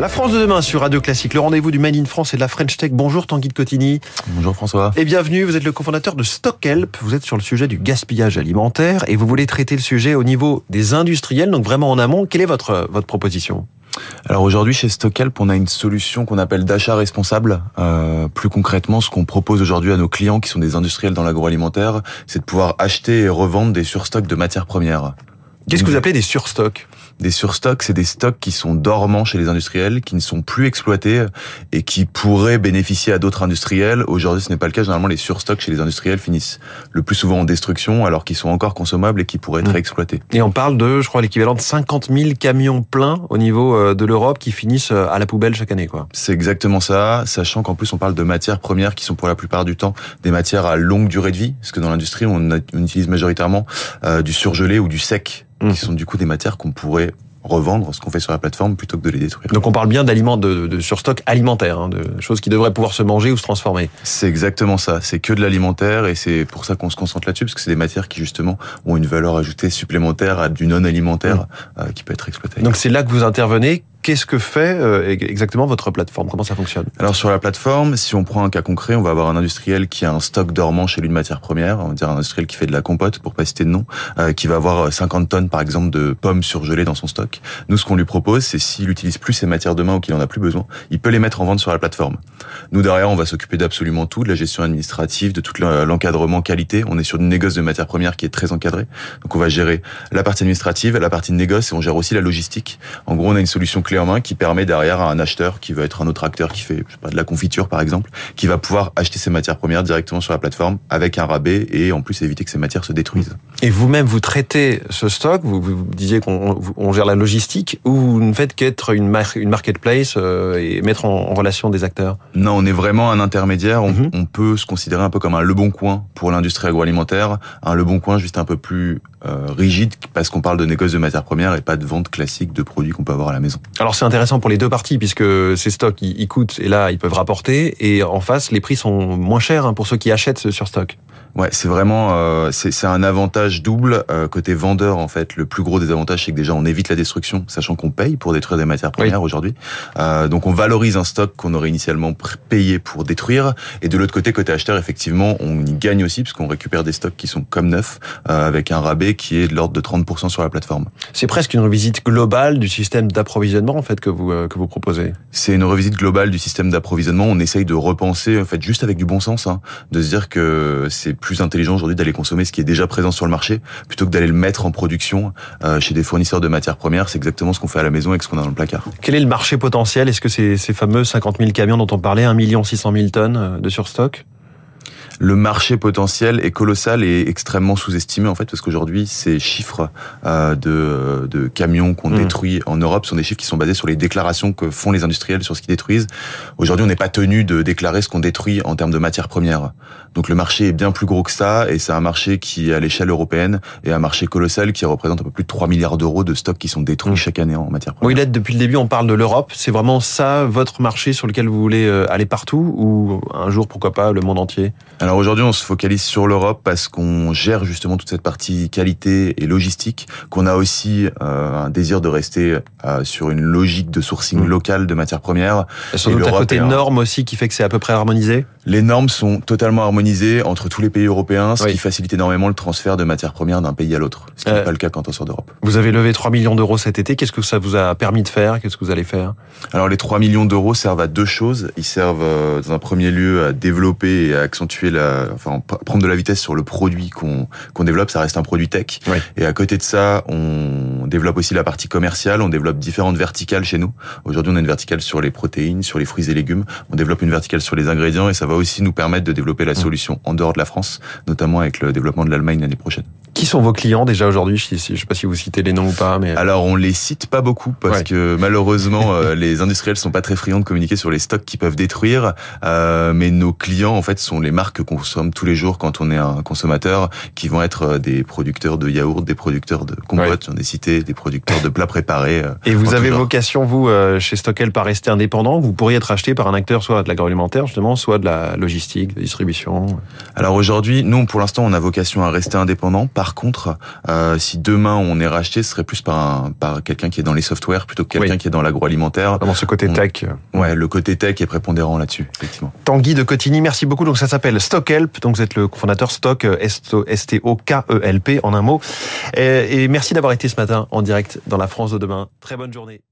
La France de demain sur Radio Classique, le rendez-vous du Made in France et de la French Tech. Bonjour Tanguy de Cotigny. Bonjour François. Et bienvenue, vous êtes le cofondateur de Stockhelp. Vous êtes sur le sujet du gaspillage alimentaire et vous voulez traiter le sujet au niveau des industriels, donc vraiment en amont. Quelle est votre, votre proposition? Alors aujourd'hui chez Stockhelp, on a une solution qu'on appelle d'achat responsable. Euh, plus concrètement, ce qu'on propose aujourd'hui à nos clients qui sont des industriels dans l'agroalimentaire, c'est de pouvoir acheter et revendre des surstocks de matières premières. Qu'est-ce que vous appelez des surstocks? Des surstocks, c'est des stocks qui sont dormants chez les industriels, qui ne sont plus exploités et qui pourraient bénéficier à d'autres industriels. Aujourd'hui, ce n'est pas le cas. Généralement, les surstocks chez les industriels finissent le plus souvent en destruction, alors qu'ils sont encore consommables et qui pourraient être mmh. exploités. Et on parle de, je crois, l'équivalent de 50 000 camions pleins au niveau euh, de l'Europe qui finissent euh, à la poubelle chaque année, quoi. C'est exactement ça, sachant qu'en plus, on parle de matières premières qui sont pour la plupart du temps des matières à longue durée de vie, parce que dans l'industrie, on, utilise majoritairement euh, du surgelé ou du sec qui sont du coup des matières qu'on pourrait revendre ce qu'on fait sur la plateforme plutôt que de les détruire. Donc on parle bien d'aliments de, de, surstock alimentaire, hein, de choses qui devraient pouvoir se manger ou se transformer. C'est exactement ça. C'est que de l'alimentaire et c'est pour ça qu'on se concentre là-dessus parce que c'est des matières qui justement ont une valeur ajoutée supplémentaire à du non alimentaire mmh. euh, qui peut être exploité. Donc c'est là que vous intervenez. Qu'est-ce que fait euh, exactement votre plateforme? Comment ça fonctionne? Alors sur la plateforme, si on prend un cas concret, on va avoir un industriel qui a un stock dormant chez lui de matières premières, on va dire un industriel qui fait de la compote, pour pas citer de nom, euh, qui va avoir 50 tonnes par exemple de pommes surgelées dans son stock. Nous, ce qu'on lui propose, c'est s'il utilise plus ces matières demain ou qu'il en a plus besoin, il peut les mettre en vente sur la plateforme. Nous derrière, on va s'occuper d'absolument tout, de la gestion administrative, de tout l'encadrement qualité. On est sur une négoce de matières premières qui est très encadrée, donc on va gérer la partie administrative, la partie de négoce et on gère aussi la logistique. En gros, on a une solution clé en main qui permet derrière à un acheteur qui veut être un autre acteur qui fait je sais pas, de la confiture par exemple, qui va pouvoir acheter ses matières premières directement sur la plateforme avec un rabais et en plus éviter que ces matières se détruisent. Et vous-même vous traitez ce stock, vous, vous disiez qu'on gère la logistique ou vous ne faites qu'être une, une marketplace euh, et mettre en, relation des acteurs? Non, on est vraiment un intermédiaire. On, mhm. on, peut se considérer un peu comme un Le Bon Coin pour l'industrie agroalimentaire, un Le Bon Coin juste un peu plus euh, rigide parce qu'on parle de négoce de matières premières et pas de vente classique de produits qu'on peut avoir à la maison. Alors c'est intéressant pour les deux parties puisque ces stocks ils, coûtent et là ils peuvent rapporter et en face les prix sont moins chers hein, pour ceux qui achètent sur stock. Ouais, c'est vraiment euh, c'est un avantage double euh, côté vendeur en fait. Le plus gros des avantages c'est que déjà on évite la destruction, sachant qu'on paye pour détruire des matières premières aujourd'hui. Euh, donc on valorise un stock qu'on aurait initialement payé pour détruire. Et de l'autre côté côté acheteur effectivement on y gagne aussi parce qu'on récupère des stocks qui sont comme neufs euh, avec un rabais qui est de l'ordre de 30% sur la plateforme. C'est presque une revisite globale du système d'approvisionnement en fait que vous euh, que vous proposez. C'est une revisite globale du système d'approvisionnement. On essaye de repenser en fait juste avec du bon sens, hein, de se dire que c'est plus intelligent aujourd'hui d'aller consommer ce qui est déjà présent sur le marché plutôt que d'aller le mettre en production euh, chez des fournisseurs de matières premières. C'est exactement ce qu'on fait à la maison avec ce qu'on a dans le placard. Quel est le marché potentiel? Est-ce que c'est ces fameux 50 000 camions dont on parlait, 1 600 000 tonnes de surstock? Le marché potentiel est colossal et extrêmement sous-estimé en fait parce qu'aujourd'hui ces chiffres euh, de, de camions qu'on hmm. détruit en Europe sont des chiffres qui sont basés sur les déclarations que font les industriels sur ce qu'ils détruisent. Aujourd'hui, on n'est pas tenu de déclarer ce qu'on détruit en termes de matières premières. Donc le marché est bien plus gros que ça et c'est un marché qui à l'échelle européenne est un marché colossal qui représente un peu plus de 3 milliards d'euros de stocks qui sont détruits hmm. chaque année en matière première. Oui, là depuis le début, on parle de l'Europe. C'est vraiment ça votre marché sur lequel vous voulez euh, aller partout ou un jour pourquoi pas le monde entier? alors aujourd'hui, on se focalise sur l'Europe parce qu'on gère justement toute cette partie qualité et logistique, qu'on a aussi euh, un désir de rester euh, sur une logique de sourcing mmh. local de matières premières. Et sans doute à côté normes aussi qui fait que c'est à peu près harmonisé Les normes sont totalement harmonisées entre tous les pays européens, ce qui facilite énormément le transfert de matières premières d'un pays à l'autre, ce qui n'est euh, pas le cas quand on sort d'Europe. Vous avez levé 3 millions d'euros cet été, qu'est-ce que ça vous a permis de faire? Qu'est-ce que vous allez faire? Alors les 3 millions d'euros servent à deux choses. Ils servent dans un premier lieu à développer et à accentuer enfin, prendre de la vitesse sur le produit qu'on qu'on développe. Ça reste un produit tech. Et à côté de ça, on développe aussi la partie commerciale. On développe différentes verticales chez nous. Aujourd'hui, on a une verticale sur les protéines, sur les fruits et légumes. On développe une verticale sur les ingrédients et ça va aussi nous permettre de développer la solution en dehors de la France, notamment avec le développement de l'Allemagne l'année prochaine. Qui sont vos clients déjà aujourd'hui? Je ne sais pas si vous citez les noms ou pas. Mais... Alors on les cite pas beaucoup parce que malheureusement euh, les industriels sont pas très friands de communiquer sur les stocks qu'ils peuvent détruire. Euh, mais nos clients en fait sont les marques consomme tous les jours quand on est un consommateur, qui vont être des producteurs de yaourts, des producteurs de compotes, j'en ai cité, des producteurs de plats préparés. Et vous avez vocation, vous, chez Stockel, par rester indépendant Vous pourriez être acheté par un acteur soit de l'agroalimentaire, justement, soit de la logistique, de distribution Alors aujourd'hui, nous, pour l'instant, on a vocation à rester indépendant. Par contre, euh, si demain on est racheté, ce serait plus par, un, par quelqu'un qui est dans les softwares plutôt que quelqu'un qui est dans l'agroalimentaire. Dans ce côté tech. Ouais, le côté tech est prépondérant là-dessus, effectivement. Tanguy de Cotigny, merci beaucoup. Donc ça s'appelle Stockhelp. Donc vous êtes le fondateur Stock, S-T-O-K-E-L-P en un mot. Et, et merci d'avoir été ce matin en direct dans la France de demain. Très bonne journée.